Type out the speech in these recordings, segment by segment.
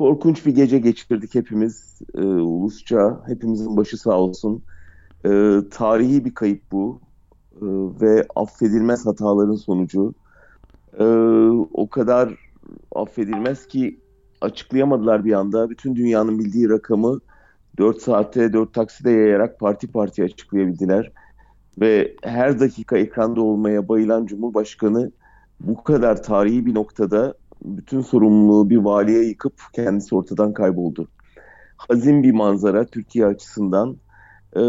korkunç bir gece geçirdik hepimiz. E, ulusça hepimizin başı sağ olsun. E, tarihi bir kayıp bu e, ve affedilmez hataların sonucu. E, o kadar affedilmez ki açıklayamadılar bir anda. Bütün dünyanın bildiği rakamı 4 saatte 4 takside yayarak parti parti açıklayabildiler. Ve her dakika ekranda olmaya bayılan Cumhurbaşkanı bu kadar tarihi bir noktada bütün sorumluluğu bir valiye yıkıp kendisi ortadan kayboldu. Hazin bir manzara Türkiye açısından. E,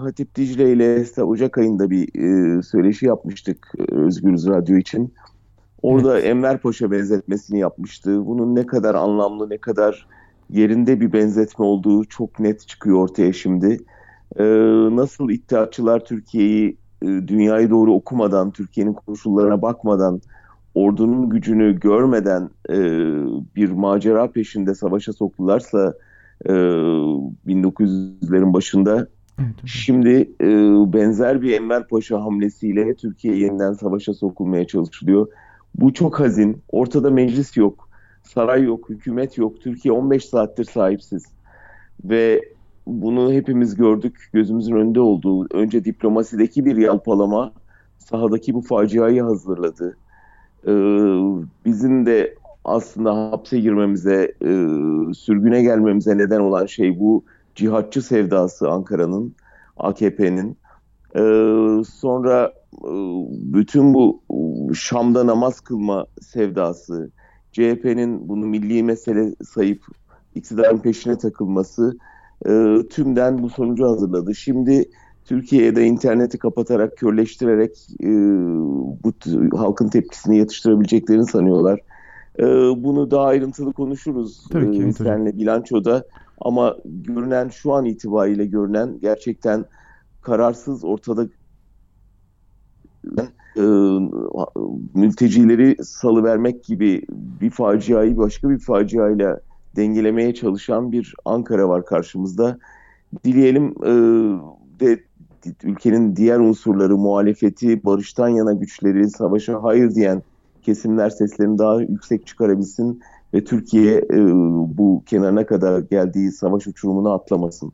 Hatip Dicle ile Ocak ayında bir e, söyleşi yapmıştık e, Özgürüz Radyo için. Orada evet. Enver Paşa benzetmesini yapmıştı. Bunun ne kadar anlamlı, ne kadar yerinde bir benzetme olduğu çok net çıkıyor ortaya şimdi. Ee, nasıl iddiatçılar Türkiye'yi, e, dünyayı doğru okumadan, Türkiye'nin koşullarına bakmadan, ordunun gücünü görmeden e, bir macera peşinde savaşa soktularsa e, 1900'lerin başında Evet, Şimdi e, benzer bir Enver Paşa hamlesiyle Türkiye yeniden savaşa sokulmaya çalışılıyor. Bu çok hazin. Ortada meclis yok, saray yok, hükümet yok. Türkiye 15 saattir sahipsiz. Ve bunu hepimiz gördük, gözümüzün önünde olduğu. Önce diplomasideki bir yalpalama sahadaki bu faciayı hazırladı. Ee, bizim de aslında hapse girmemize, e, sürgüne gelmemize neden olan şey bu cihatçı sevdası Ankara'nın, AKP'nin. Ee, sonra e, bütün bu Şam'da namaz kılma sevdası, CHP'nin bunu milli mesele sayıp iktidarın peşine takılması e, tümden bu sonucu hazırladı. Şimdi Türkiye'de interneti kapatarak, körleştirerek e, bu halkın tepkisini yatıştırabileceklerini sanıyorlar. E, bunu daha ayrıntılı konuşuruz Tabii ki, e, seninle bilançoda. Ama görünen şu an itibariyle görünen gerçekten kararsız ortada e, mültecileri salıvermek gibi bir faciayı başka bir faciayla dengelemeye çalışan bir Ankara var karşımızda. Dileyelim e, de ülkenin diğer unsurları, muhalefeti, barıştan yana güçleri, savaşa hayır diyen kesimler seslerini daha yüksek çıkarabilsin ve Türkiye e, bu kenarına kadar geldiği savaş uçurumunu atlamasın.